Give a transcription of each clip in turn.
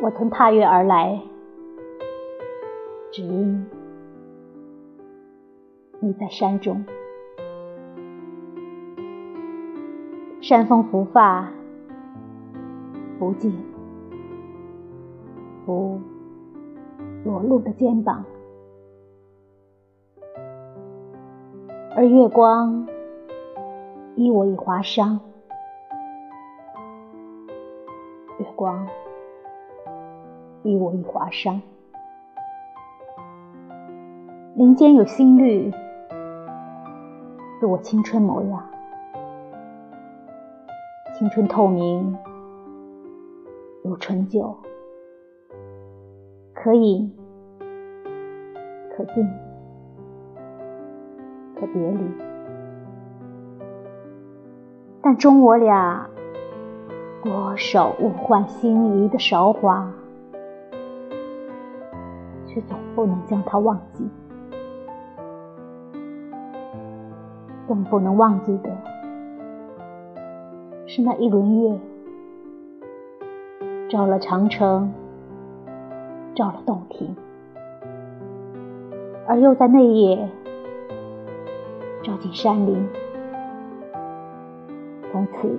我曾踏月而来，只因你在山中。山风拂发，拂尽，拂裸露的肩膀，而月光依我已划伤。月光依我已划伤，林间有新绿，如我青春模样。青春透明，如醇酒，可饮可敬，可别离。但终我俩多少物换星移的韶华，却总不能将它忘记，更不能忘记的。是那一轮月，照了长城，照了洞庭，而又在那夜照进山林。从此，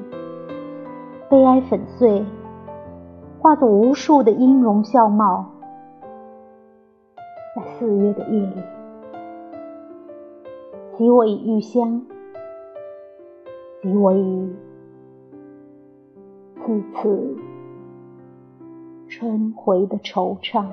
悲哀粉碎，化作无数的音容笑貌，四月的夜里，即我以玉香，即我以。自此春回的惆怅。